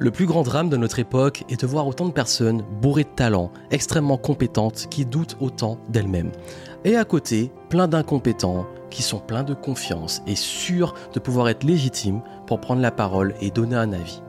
Le plus grand drame de notre époque est de voir autant de personnes bourrées de talent, extrêmement compétentes, qui doutent autant d'elles-mêmes. Et à côté, plein d'incompétents qui sont pleins de confiance et sûrs de pouvoir être légitimes pour prendre la parole et donner un avis.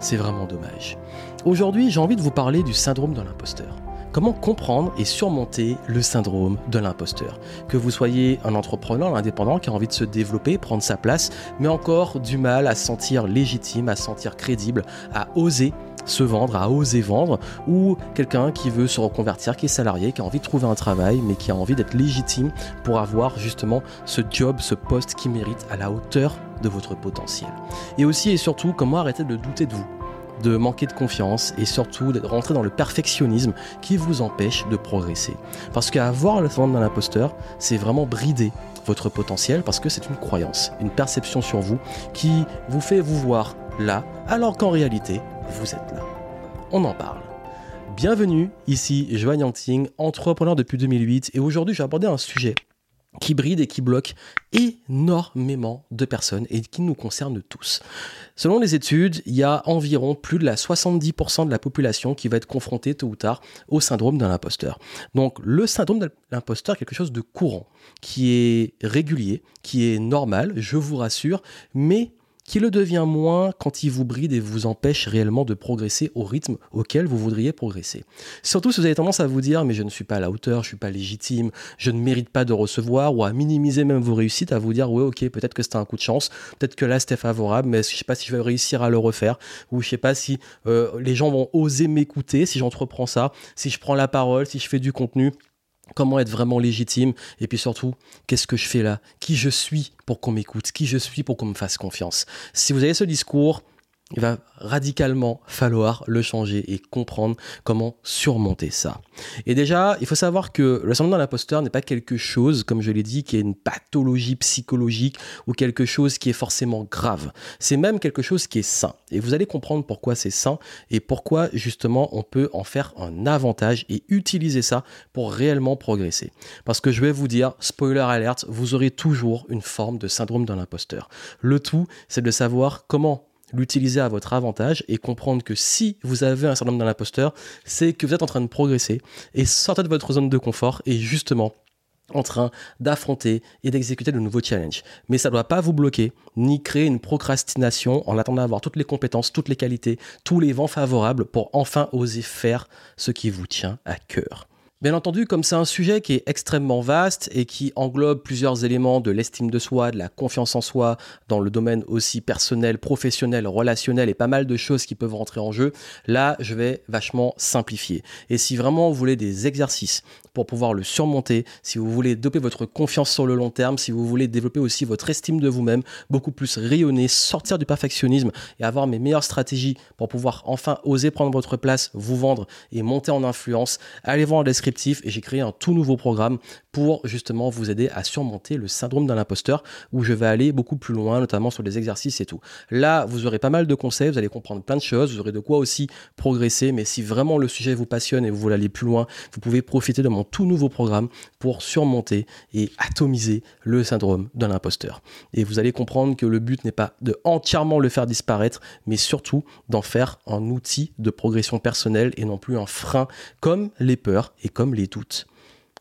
C'est vraiment dommage. Aujourd'hui, j'ai envie de vous parler du syndrome de l'imposteur. Comment comprendre et surmonter le syndrome de l'imposteur? Que vous soyez un entrepreneur, un indépendant qui a envie de se développer, prendre sa place, mais encore du mal à se sentir légitime, à se sentir crédible, à oser se vendre, à oser vendre, ou quelqu'un qui veut se reconvertir, qui est salarié, qui a envie de trouver un travail, mais qui a envie d'être légitime pour avoir justement ce job, ce poste qui mérite à la hauteur de votre potentiel. Et aussi et surtout, comment arrêter de douter de vous? De manquer de confiance et surtout de rentrer dans le perfectionnisme qui vous empêche de progresser. Parce qu'avoir le syndrome d'un imposteur, c'est vraiment brider votre potentiel parce que c'est une croyance, une perception sur vous qui vous fait vous voir là alors qu'en réalité, vous êtes là. On en parle. Bienvenue, ici Joanne Yanting, entrepreneur depuis 2008 et aujourd'hui je vais aborder un sujet qui bride et qui bloque énormément de personnes et qui nous concerne tous. Selon les études, il y a environ plus de la 70% de la population qui va être confrontée tôt ou tard au syndrome de l'imposteur. Donc le syndrome de l'imposteur est quelque chose de courant, qui est régulier, qui est normal, je vous rassure, mais qui le devient moins quand il vous bride et vous empêche réellement de progresser au rythme auquel vous voudriez progresser. Surtout si vous avez tendance à vous dire mais je ne suis pas à la hauteur, je suis pas légitime, je ne mérite pas de recevoir ou à minimiser même vos réussites, à vous dire ouais ok peut-être que c'était un coup de chance, peut-être que là c'était favorable, mais je sais pas si je vais réussir à le refaire ou je sais pas si euh, les gens vont oser m'écouter si j'entreprends ça, si je prends la parole, si je fais du contenu comment être vraiment légitime? Et puis surtout qu'est-ce que je fais là? Qui je suis pour qu'on m'écoute? Qui je suis pour qu'on me fasse confiance? Si vous avez ce discours il va radicalement falloir le changer et comprendre comment surmonter ça. Et déjà, il faut savoir que le syndrome de l'imposteur n'est pas quelque chose, comme je l'ai dit, qui est une pathologie psychologique ou quelque chose qui est forcément grave. C'est même quelque chose qui est sain. Et vous allez comprendre pourquoi c'est sain et pourquoi justement on peut en faire un avantage et utiliser ça pour réellement progresser. Parce que je vais vous dire, spoiler alert, vous aurez toujours une forme de syndrome de l'imposteur. Le tout, c'est de savoir comment l'utiliser à votre avantage et comprendre que si vous avez un syndrome d'un imposteur, c'est que vous êtes en train de progresser et sortir de votre zone de confort et justement en train d'affronter et d'exécuter de nouveaux challenges. Mais ça ne doit pas vous bloquer, ni créer une procrastination en attendant d'avoir toutes les compétences, toutes les qualités, tous les vents favorables pour enfin oser faire ce qui vous tient à cœur. Bien entendu, comme c'est un sujet qui est extrêmement vaste et qui englobe plusieurs éléments de l'estime de soi, de la confiance en soi, dans le domaine aussi personnel, professionnel, relationnel et pas mal de choses qui peuvent rentrer en jeu, là, je vais vachement simplifier. Et si vraiment vous voulez des exercices pour pouvoir le surmonter, si vous voulez développer votre confiance sur le long terme, si vous voulez développer aussi votre estime de vous-même, beaucoup plus rayonner, sortir du perfectionnisme et avoir mes meilleures stratégies pour pouvoir enfin oser prendre votre place, vous vendre et monter en influence, allez voir en description et j'ai créé un tout nouveau programme pour justement vous aider à surmonter le syndrome d'un imposteur où je vais aller beaucoup plus loin, notamment sur les exercices et tout. Là, vous aurez pas mal de conseils, vous allez comprendre plein de choses, vous aurez de quoi aussi progresser, mais si vraiment le sujet vous passionne et vous voulez aller plus loin, vous pouvez profiter de mon tout nouveau programme pour surmonter et atomiser le syndrome d'un imposteur. Et vous allez comprendre que le but n'est pas de entièrement le faire disparaître, mais surtout d'en faire un outil de progression personnelle et non plus un frein comme les peurs et comme les doutes.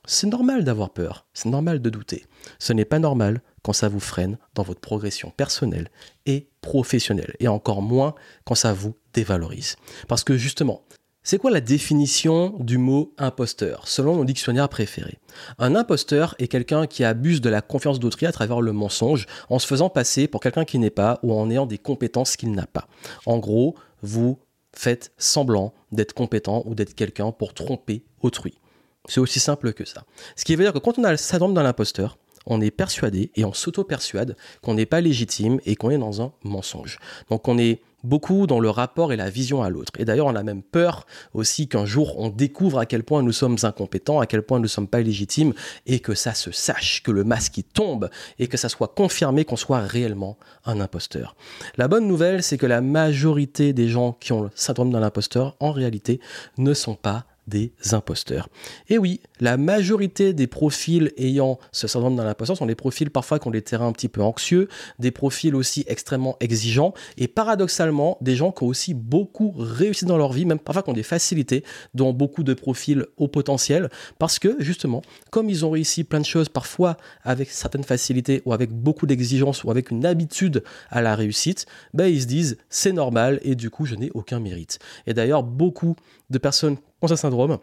C'est normal d'avoir peur, c'est normal de douter. Ce n'est pas normal quand ça vous freine dans votre progression personnelle et professionnelle, et encore moins quand ça vous dévalorise. Parce que justement, c'est quoi la définition du mot imposteur selon nos dictionnaires préférés Un imposteur est quelqu'un qui abuse de la confiance d'autrui à travers le mensonge en se faisant passer pour quelqu'un qui n'est pas ou en ayant des compétences qu'il n'a pas. En gros, vous faites semblant d'être compétent ou d'être quelqu'un pour tromper autrui. C'est aussi simple que ça. Ce qui veut dire que quand on a le syndrome d'un imposteur, on est persuadé et on s'auto-persuade qu'on n'est pas légitime et qu'on est dans un mensonge. Donc on est beaucoup dans le rapport et la vision à l'autre. Et d'ailleurs, on a même peur aussi qu'un jour on découvre à quel point nous sommes incompétents, à quel point nous ne sommes pas légitimes, et que ça se sache, que le masque tombe, et que ça soit confirmé qu'on soit réellement un imposteur. La bonne nouvelle, c'est que la majorité des gens qui ont le syndrome d'un imposteur, en réalité, ne sont pas des imposteurs. Et oui, la majorité des profils ayant ce syndrome d'un imposteur sont des profils parfois qui ont des terrains un petit peu anxieux, des profils aussi extrêmement exigeants et paradoxalement des gens qui ont aussi beaucoup réussi dans leur vie, même parfois qui ont des facilités, dont beaucoup de profils au potentiel, parce que justement, comme ils ont réussi plein de choses parfois avec certaines facilités ou avec beaucoup d'exigences ou avec une habitude à la réussite, ben ils se disent c'est normal et du coup je n'ai aucun mérite. Et d'ailleurs, beaucoup de personnes ont ce syndrome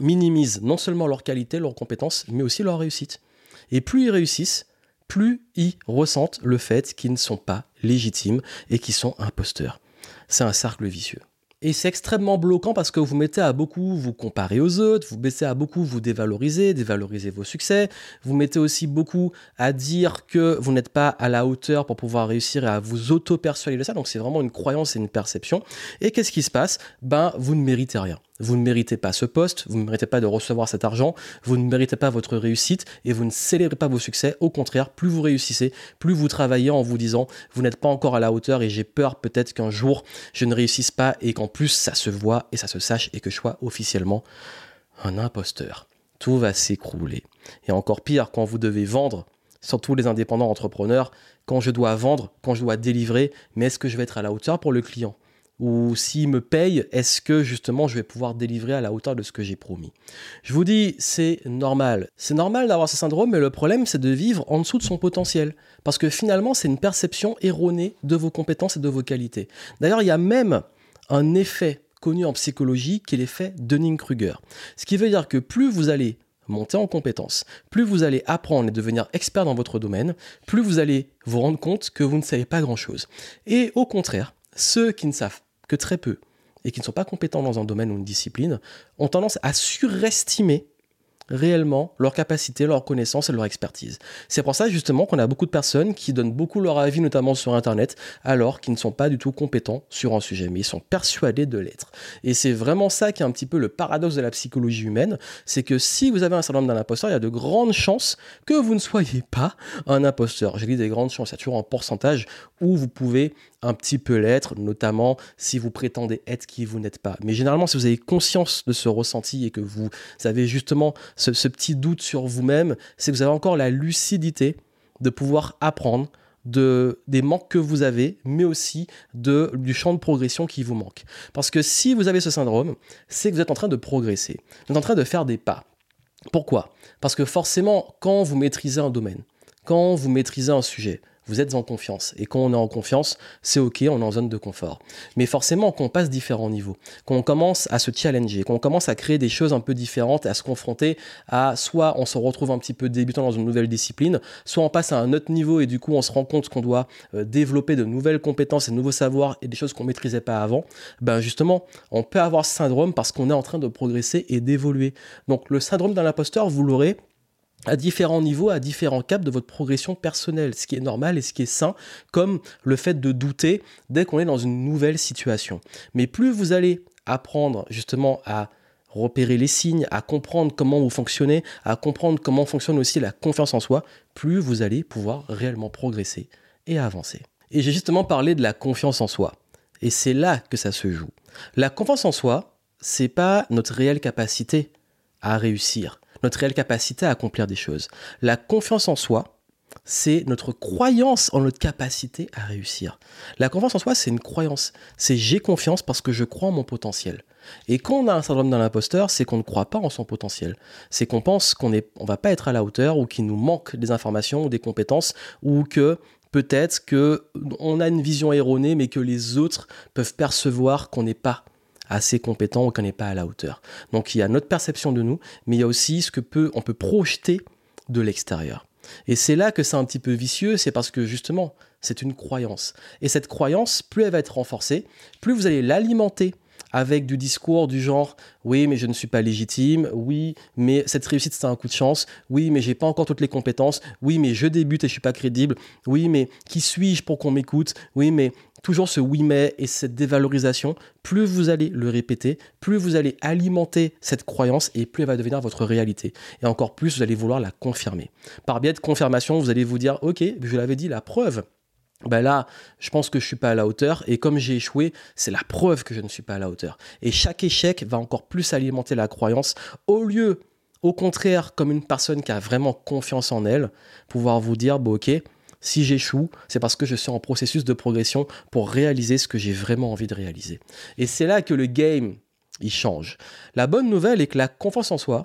minimisent non seulement leur qualité, leurs compétences, mais aussi leur réussite. Et plus ils réussissent, plus ils ressentent le fait qu'ils ne sont pas légitimes et qu'ils sont imposteurs. C'est un cercle vicieux. Et c'est extrêmement bloquant parce que vous mettez à beaucoup vous comparer aux autres, vous mettez à beaucoup vous dévaloriser, dévaloriser vos succès, vous mettez aussi beaucoup à dire que vous n'êtes pas à la hauteur pour pouvoir réussir et à vous auto-persuader de ça. Donc c'est vraiment une croyance et une perception. Et qu'est-ce qui se passe? Ben, vous ne méritez rien. Vous ne méritez pas ce poste, vous ne méritez pas de recevoir cet argent, vous ne méritez pas votre réussite et vous ne célébrez pas vos succès. Au contraire, plus vous réussissez, plus vous travaillez en vous disant vous n'êtes pas encore à la hauteur et j'ai peur peut-être qu'un jour je ne réussisse pas et qu'en plus ça se voit et ça se sache et que je sois officiellement un imposteur. Tout va s'écrouler. Et encore pire, quand vous devez vendre, surtout les indépendants entrepreneurs, quand je dois vendre, quand je dois délivrer, mais est-ce que je vais être à la hauteur pour le client? Ou s'il me paye, est-ce que justement je vais pouvoir délivrer à la hauteur de ce que j'ai promis? Je vous dis, c'est normal. C'est normal d'avoir ce syndrome, mais le problème, c'est de vivre en dessous de son potentiel. Parce que finalement, c'est une perception erronée de vos compétences et de vos qualités. D'ailleurs, il y a même un effet connu en psychologie qui est l'effet Dunning-Kruger. Ce qui veut dire que plus vous allez monter en compétences, plus vous allez apprendre et devenir expert dans votre domaine, plus vous allez vous rendre compte que vous ne savez pas grand-chose. Et au contraire, ceux qui ne savent que très peu et qui ne sont pas compétents dans un domaine ou une discipline ont tendance à surestimer réellement leur capacité, leur connaissance et leur expertise. C'est pour ça justement qu'on a beaucoup de personnes qui donnent beaucoup leur avis, notamment sur Internet, alors qu'ils ne sont pas du tout compétents sur un sujet, mais ils sont persuadés de l'être. Et c'est vraiment ça qui est un petit peu le paradoxe de la psychologie humaine, c'est que si vous avez un syndrome d'un imposteur, il y a de grandes chances que vous ne soyez pas un imposteur. J'ai dit des grandes chances, il y a toujours un pourcentage où vous pouvez un petit peu l'être, notamment si vous prétendez être qui vous n'êtes pas. Mais généralement, si vous avez conscience de ce ressenti et que vous avez justement ce, petit doute sur vous-même, c'est que vous avez encore la lucidité de pouvoir apprendre de, des manques que vous avez, mais aussi de, du champ de progression qui vous manque. Parce que si vous avez ce syndrome, c'est que vous êtes en train de progresser, vous êtes en train de faire des pas. Pourquoi? Parce que forcément, quand vous maîtrisez un domaine, quand vous maîtrisez un sujet, vous êtes en confiance. Et quand on est en confiance, c'est ok, on est en zone de confort. Mais forcément, quand on passe différents niveaux, quand on commence à se challenger, quand on commence à créer des choses un peu différentes, à se confronter à soit on se retrouve un petit peu débutant dans une nouvelle discipline, soit on passe à un autre niveau et du coup on se rend compte qu'on doit euh, développer de nouvelles compétences et de nouveaux savoirs et des choses qu'on maîtrisait pas avant, ben justement, on peut avoir ce syndrome parce qu'on est en train de progresser et d'évoluer. Donc le syndrome d'un imposteur, vous l'aurez à différents niveaux, à différents caps de votre progression personnelle, ce qui est normal et ce qui est sain, comme le fait de douter dès qu'on est dans une nouvelle situation. Mais plus vous allez apprendre justement à repérer les signes, à comprendre comment vous fonctionnez, à comprendre comment fonctionne aussi la confiance en soi, plus vous allez pouvoir réellement progresser et avancer. Et j'ai justement parlé de la confiance en soi. Et c'est là que ça se joue. La confiance en soi, c'est pas notre réelle capacité à réussir notre réelle capacité à accomplir des choses. La confiance en soi, c'est notre croyance en notre capacité à réussir. La confiance en soi, c'est une croyance. C'est j'ai confiance parce que je crois en mon potentiel. Et quand on a un syndrome d'un imposteur, c'est qu'on ne croit pas en son potentiel. C'est qu'on pense qu'on ne on va pas être à la hauteur ou qu'il nous manque des informations ou des compétences ou que peut-être qu'on a une vision erronée mais que les autres peuvent percevoir qu'on n'est pas assez compétent ou qu'on n'est pas à la hauteur. Donc il y a notre perception de nous, mais il y a aussi ce que peut, on peut projeter de l'extérieur. Et c'est là que c'est un petit peu vicieux, c'est parce que justement, c'est une croyance. Et cette croyance, plus elle va être renforcée, plus vous allez l'alimenter avec du discours du genre oui mais je ne suis pas légitime, oui mais cette réussite c'est un coup de chance, oui mais j'ai pas encore toutes les compétences, oui mais je débute et je suis pas crédible, oui mais qui suis-je pour qu'on m'écoute, oui mais toujours ce oui mais et cette dévalorisation, plus vous allez le répéter, plus vous allez alimenter cette croyance et plus elle va devenir votre réalité. Et encore plus vous allez vouloir la confirmer. Par biais de confirmation, vous allez vous dire ok, je l'avais dit, la preuve ben là, je pense que je suis pas à la hauteur. Et comme j'ai échoué, c'est la preuve que je ne suis pas à la hauteur. Et chaque échec va encore plus alimenter la croyance. Au lieu, au contraire, comme une personne qui a vraiment confiance en elle, pouvoir vous dire, bon ok, si j'échoue, c'est parce que je suis en processus de progression pour réaliser ce que j'ai vraiment envie de réaliser. Et c'est là que le game, il change. La bonne nouvelle est que la confiance en soi,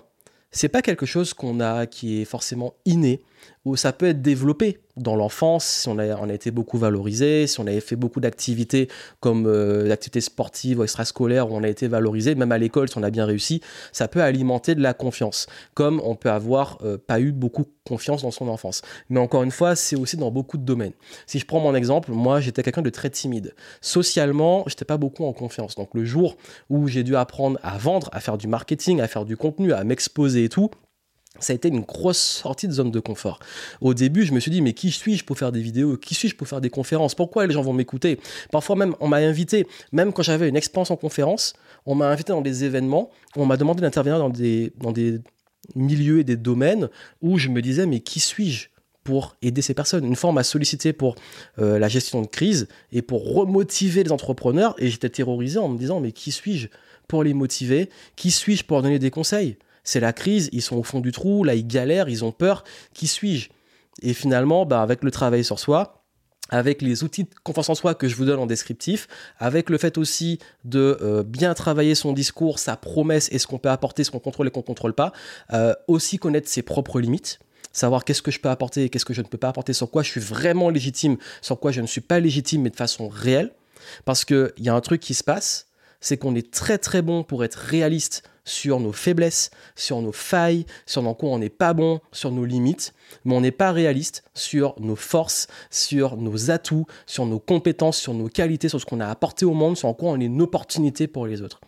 c'est pas quelque chose qu'on a qui est forcément inné ou ça peut être développé dans l'enfance, si on a, on a été beaucoup valorisé, si on avait fait beaucoup d'activités comme euh, d'activités sportives ou extrascolaires où on a été valorisé, même à l'école si on a bien réussi, ça peut alimenter de la confiance, comme on peut avoir euh, pas eu beaucoup confiance dans son enfance. Mais encore une fois, c'est aussi dans beaucoup de domaines. Si je prends mon exemple, moi j'étais quelqu'un de très timide. Socialement, j'étais pas beaucoup en confiance. Donc le jour où j'ai dû apprendre à vendre, à faire du marketing, à faire du contenu, à m'exposer et tout, ça a été une grosse sortie de zone de confort. Au début, je me suis dit, mais qui suis-je pour faire des vidéos? Qui suis-je pour faire des conférences? Pourquoi les gens vont m'écouter? Parfois même, on m'a invité, même quand j'avais une expérience en conférence, on m'a invité dans des événements, on m'a demandé d'intervenir dans des, dans des milieux et des domaines où je me disais, mais qui suis-je pour aider ces personnes? Une fois, on m'a sollicité pour euh, la gestion de crise et pour remotiver les entrepreneurs, et j'étais terrorisé en me disant, mais qui suis-je pour les motiver? Qui suis-je pour donner des conseils? C'est la crise, ils sont au fond du trou, là ils galèrent, ils ont peur, qui suis-je? Et finalement, bah, avec le travail sur soi, avec les outils de confiance en soi que je vous donne en descriptif, avec le fait aussi de euh, bien travailler son discours, sa promesse et ce qu'on peut apporter, ce qu'on contrôle et qu'on ne contrôle pas, euh, aussi connaître ses propres limites savoir qu'est-ce que je peux apporter et qu'est-ce que je ne peux pas apporter, sur quoi je suis vraiment légitime, sur quoi je ne suis pas légitime, mais de façon réelle. Parce qu'il y a un truc qui se passe, c'est qu'on est très très bon pour être réaliste sur nos faiblesses, sur nos failles, sur dans quoi on n'est pas bon, sur nos limites, mais on n'est pas réaliste sur nos forces, sur nos atouts, sur nos compétences, sur nos qualités, sur ce qu'on a apporté au monde, sur en quoi on est une opportunité pour les autres.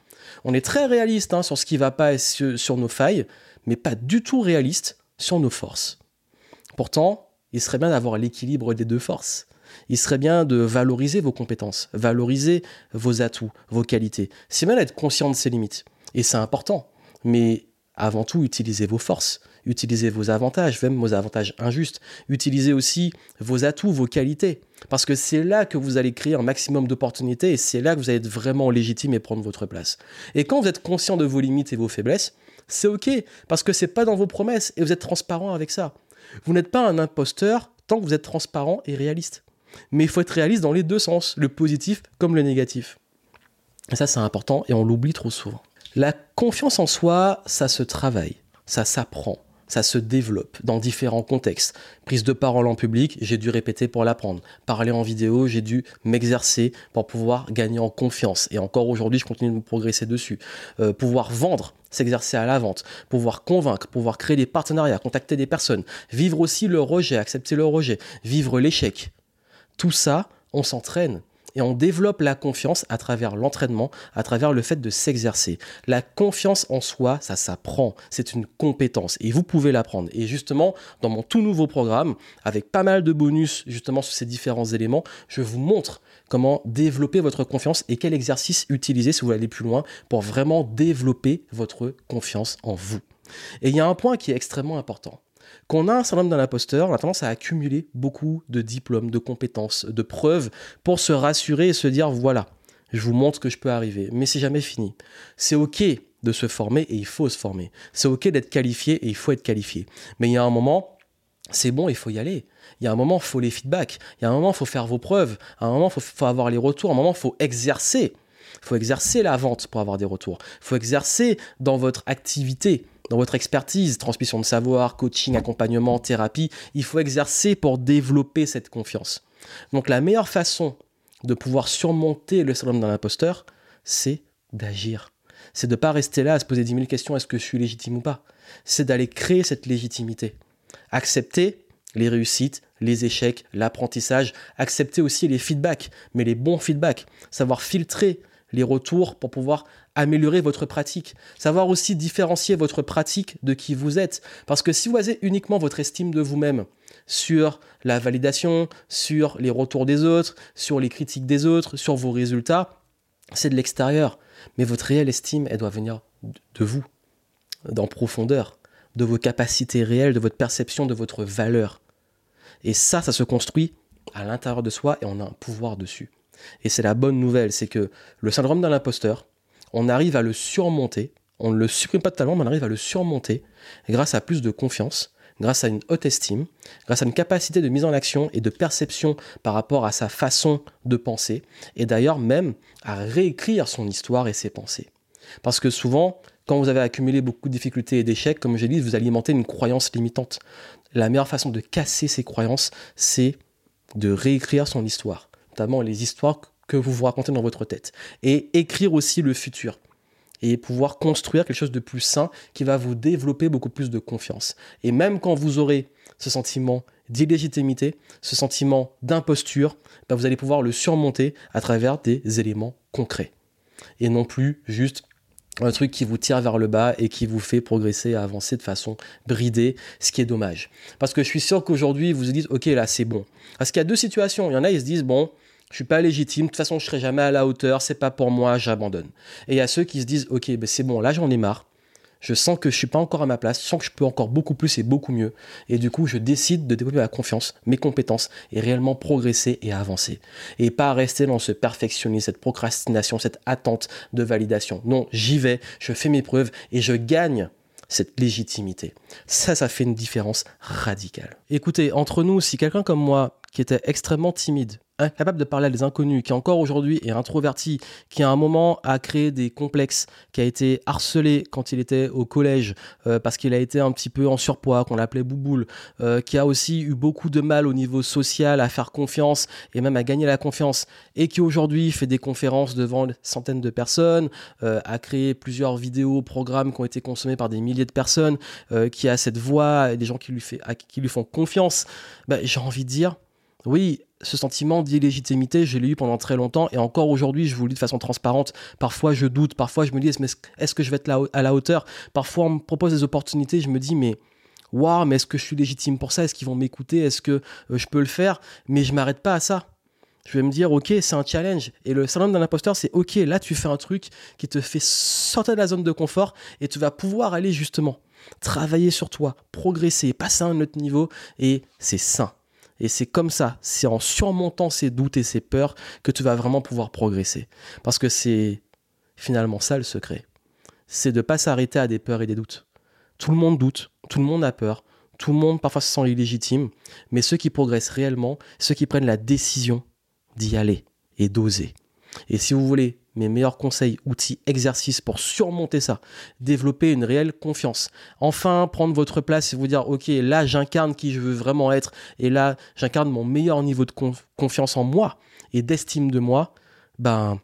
On est très réaliste hein, sur ce qui ne va pas et sur nos failles, mais pas du tout réaliste sur nos forces. Pourtant, il serait bien d'avoir l'équilibre des deux forces il serait bien de valoriser vos compétences, valoriser vos atouts, vos qualités. C'est bien d'être conscient de ses limites. Et c'est important. Mais avant tout, utilisez vos forces, utilisez vos avantages, même vos avantages injustes. Utilisez aussi vos atouts, vos qualités. Parce que c'est là que vous allez créer un maximum d'opportunités et c'est là que vous allez être vraiment légitime et prendre votre place. Et quand vous êtes conscient de vos limites et vos faiblesses, c'est OK, parce que c'est pas dans vos promesses et vous êtes transparent avec ça. Vous n'êtes pas un imposteur tant que vous êtes transparent et réaliste. Mais il faut être réaliste dans les deux sens, le positif comme le négatif. Ça, c'est important et on l'oublie trop souvent. La confiance en soi, ça se travaille, ça s'apprend, ça se développe dans différents contextes. Prise de parole en public, j'ai dû répéter pour l'apprendre. Parler en vidéo, j'ai dû m'exercer pour pouvoir gagner en confiance. Et encore aujourd'hui, je continue de progresser dessus. Euh, pouvoir vendre, s'exercer à la vente, pouvoir convaincre, pouvoir créer des partenariats, contacter des personnes, vivre aussi le rejet, accepter le rejet, vivre l'échec, tout ça, on s'entraîne et on développe la confiance à travers l'entraînement, à travers le fait de s'exercer. La confiance en soi, ça s'apprend, c'est une compétence et vous pouvez l'apprendre. Et justement, dans mon tout nouveau programme, avec pas mal de bonus justement sur ces différents éléments, je vous montre comment développer votre confiance et quel exercice utiliser si vous voulez aller plus loin pour vraiment développer votre confiance en vous. Et il y a un point qui est extrêmement important qu'on a un syndrome d'un imposteur, on a tendance à accumuler beaucoup de diplômes, de compétences, de preuves pour se rassurer et se dire voilà, je vous montre que je peux arriver. Mais c'est jamais fini. C'est ok de se former et il faut se former. C'est ok d'être qualifié et il faut être qualifié. Mais il y a un moment, c'est bon, il faut y aller. Il y a un moment, il faut les feedbacks. Il y a un moment, il faut faire vos preuves. Un moment, il faut, avoir les retours. Un moment, il faut exercer. Il faut exercer la vente pour avoir des retours. Il faut exercer dans votre activité dans votre expertise, transmission de savoir, coaching, accompagnement, thérapie, il faut exercer pour développer cette confiance. Donc la meilleure façon de pouvoir surmonter le syndrome d'un imposteur, c'est d'agir. C'est de ne pas rester là à se poser 10 000 questions, est-ce que je suis légitime ou pas? C'est d'aller créer cette légitimité. Accepter les réussites, les échecs, l'apprentissage, accepter aussi les feedbacks, mais les bons feedbacks, savoir filtrer les retours pour pouvoir améliorer votre pratique, savoir aussi différencier votre pratique de qui vous êtes. Parce que si vous basez uniquement votre estime de vous-même sur la validation, sur les retours des autres, sur les critiques des autres, sur vos résultats, c'est de l'extérieur. Mais votre réelle estime, elle doit venir de vous, d'en profondeur, de vos capacités réelles, de votre perception de votre valeur. Et ça, ça se construit à l'intérieur de soi et on a un pouvoir dessus. Et c'est la bonne nouvelle, c'est que le syndrome de l'imposteur, on arrive à le surmonter, on ne le supprime pas totalement, mais on arrive à le surmonter grâce à plus de confiance, grâce à une haute estime, grâce à une capacité de mise en action et de perception par rapport à sa façon de penser, et d'ailleurs même à réécrire son histoire et ses pensées. Parce que souvent, quand vous avez accumulé beaucoup de difficultés et d'échecs, comme j'ai dit, vous alimentez une croyance limitante. La meilleure façon de casser ces croyances, c'est de réécrire son histoire, notamment les histoires que vous vous racontez dans votre tête, et écrire aussi le futur et pouvoir construire quelque chose de plus sain qui va vous développer beaucoup plus de confiance. Et même quand vous aurez ce sentiment d'illégitimité, ce sentiment d'imposture, bah, vous allez pouvoir le surmonter à travers des éléments concrets. Et non plus juste un truc qui vous tire vers le bas et qui vous fait progresser, avancer de façon bridée, ce qui est dommage. Parce que je suis sûr qu'aujourd'hui, vous vous dites, ok, là, c'est bon. Parce qu'il y a deux situations. Il y en a, ils se disent, bon, je suis pas légitime, de toute façon, je serai jamais à la hauteur, c'est pas pour moi, j'abandonne. Et il y a ceux qui se disent, ok, ben c'est bon, là, j'en ai marre. Je sens que je suis pas encore à ma place, je sens que je peux encore beaucoup plus et beaucoup mieux. Et du coup, je décide de développer ma confiance, mes compétences et réellement progresser et avancer. Et pas rester dans ce perfectionnisme, cette procrastination, cette attente de validation. Non, j'y vais, je fais mes preuves et je gagne cette légitimité. Ça, ça fait une différence radicale. Écoutez, entre nous, si quelqu'un comme moi, qui était extrêmement timide, incapable de parler à des inconnus, qui encore aujourd'hui est introverti, qui à un moment a créé des complexes, qui a été harcelé quand il était au collège euh, parce qu'il a été un petit peu en surpoids, qu'on l'appelait bouboule, euh, qui a aussi eu beaucoup de mal au niveau social à faire confiance et même à gagner la confiance, et qui aujourd'hui fait des conférences devant centaines de personnes, euh, a créé plusieurs vidéos, programmes qui ont été consommés par des milliers de personnes, qui a cette voix et des gens qui lui, fait, qui lui font confiance, bah, j'ai envie de dire, oui, ce sentiment d'illégitimité, je l'ai eu pendant très longtemps et encore aujourd'hui, je vous le dis de façon transparente. Parfois, je doute, parfois, je me dis est-ce que je vais être à la hauteur? Parfois, on me propose des opportunités, je me dis mais waouh, mais est-ce que je suis légitime pour ça? Est-ce qu'ils vont m'écouter? Est-ce que euh, je peux le faire? Mais je m'arrête pas à ça. Je vais me dire, ok, c'est un challenge. Et le syndrome d'un imposteur, c'est ok, là, tu fais un truc qui te fait sortir de la zone de confort et tu vas pouvoir aller justement travailler sur toi, progresser, passer à un autre niveau et c'est sain. Et c'est comme ça, c'est en surmontant ces doutes et ces peurs que tu vas vraiment pouvoir progresser. Parce que c'est finalement ça le secret. C'est de ne pas s'arrêter à des peurs et des doutes. Tout le monde doute, tout le monde a peur, tout le monde parfois se sent illégitime, mais ceux qui progressent réellement, ceux qui prennent la décision d'y aller et d'oser. Et si vous voulez mes meilleurs conseils, outils, exercices pour surmonter ça, développer une réelle confiance. Enfin, prendre votre place et vous dire, ok, là j'incarne qui je veux vraiment être, et là j'incarne mon meilleur niveau de confiance en moi et d'estime de moi, ben,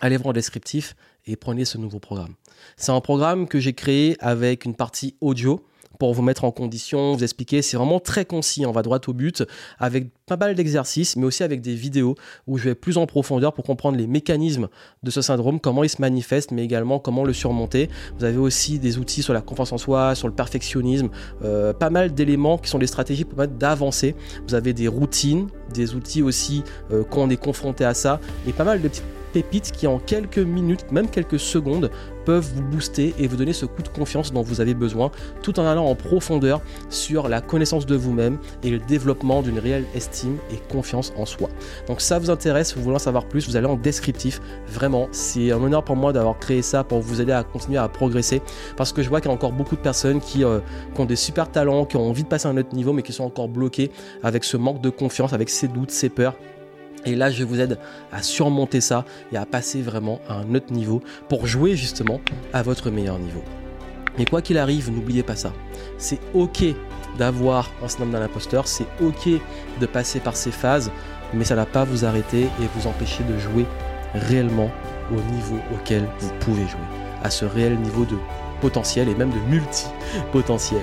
allez voir le descriptif et prenez ce nouveau programme. C'est un programme que j'ai créé avec une partie audio pour vous mettre en condition, vous expliquer. C'est vraiment très concis, on va droit au but, avec pas mal d'exercices, mais aussi avec des vidéos où je vais plus en profondeur pour comprendre les mécanismes de ce syndrome, comment il se manifeste, mais également comment le surmonter. Vous avez aussi des outils sur la confiance en soi, sur le perfectionnisme, euh, pas mal d'éléments qui sont des stratégies pour permettre d'avancer. Vous avez des routines, des outils aussi euh, quand on est confronté à ça, et pas mal de petites pépites qui en quelques minutes, même quelques secondes, peuvent vous booster et vous donner ce coup de confiance dont vous avez besoin, tout en allant en profondeur sur la connaissance de vous-même et le développement d'une réelle estime et confiance en soi. Donc ça vous intéresse, vous voulez en savoir plus, vous allez en descriptif. Vraiment, c'est un honneur pour moi d'avoir créé ça pour vous aider à continuer à progresser parce que je vois qu'il y a encore beaucoup de personnes qui, euh, qui ont des super talents, qui ont envie de passer à un autre niveau mais qui sont encore bloqués avec ce manque de confiance, avec ces doutes, ces peurs et là, je vous aide à surmonter ça et à passer vraiment à un autre niveau pour jouer justement à votre meilleur niveau. Mais quoi qu'il arrive, n'oubliez pas ça. C'est ok d'avoir un syndrome d'un imposteur, c'est ok de passer par ces phases, mais ça ne va pas vous arrêter et vous empêcher de jouer réellement au niveau auquel vous pouvez jouer, à ce réel niveau de potentiel et même de multi-potentiel.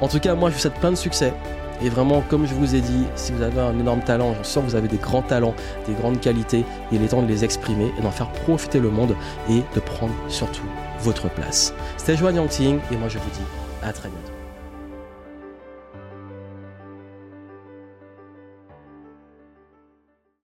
En tout cas, moi, je vous souhaite plein de succès. Et vraiment, comme je vous ai dit, si vous avez un énorme talent, j'en sens que vous avez des grands talents, des grandes qualités, il est temps de les exprimer et d'en faire profiter le monde et de prendre surtout votre place. C'était Joanne Yangting et moi je vous dis à très bientôt.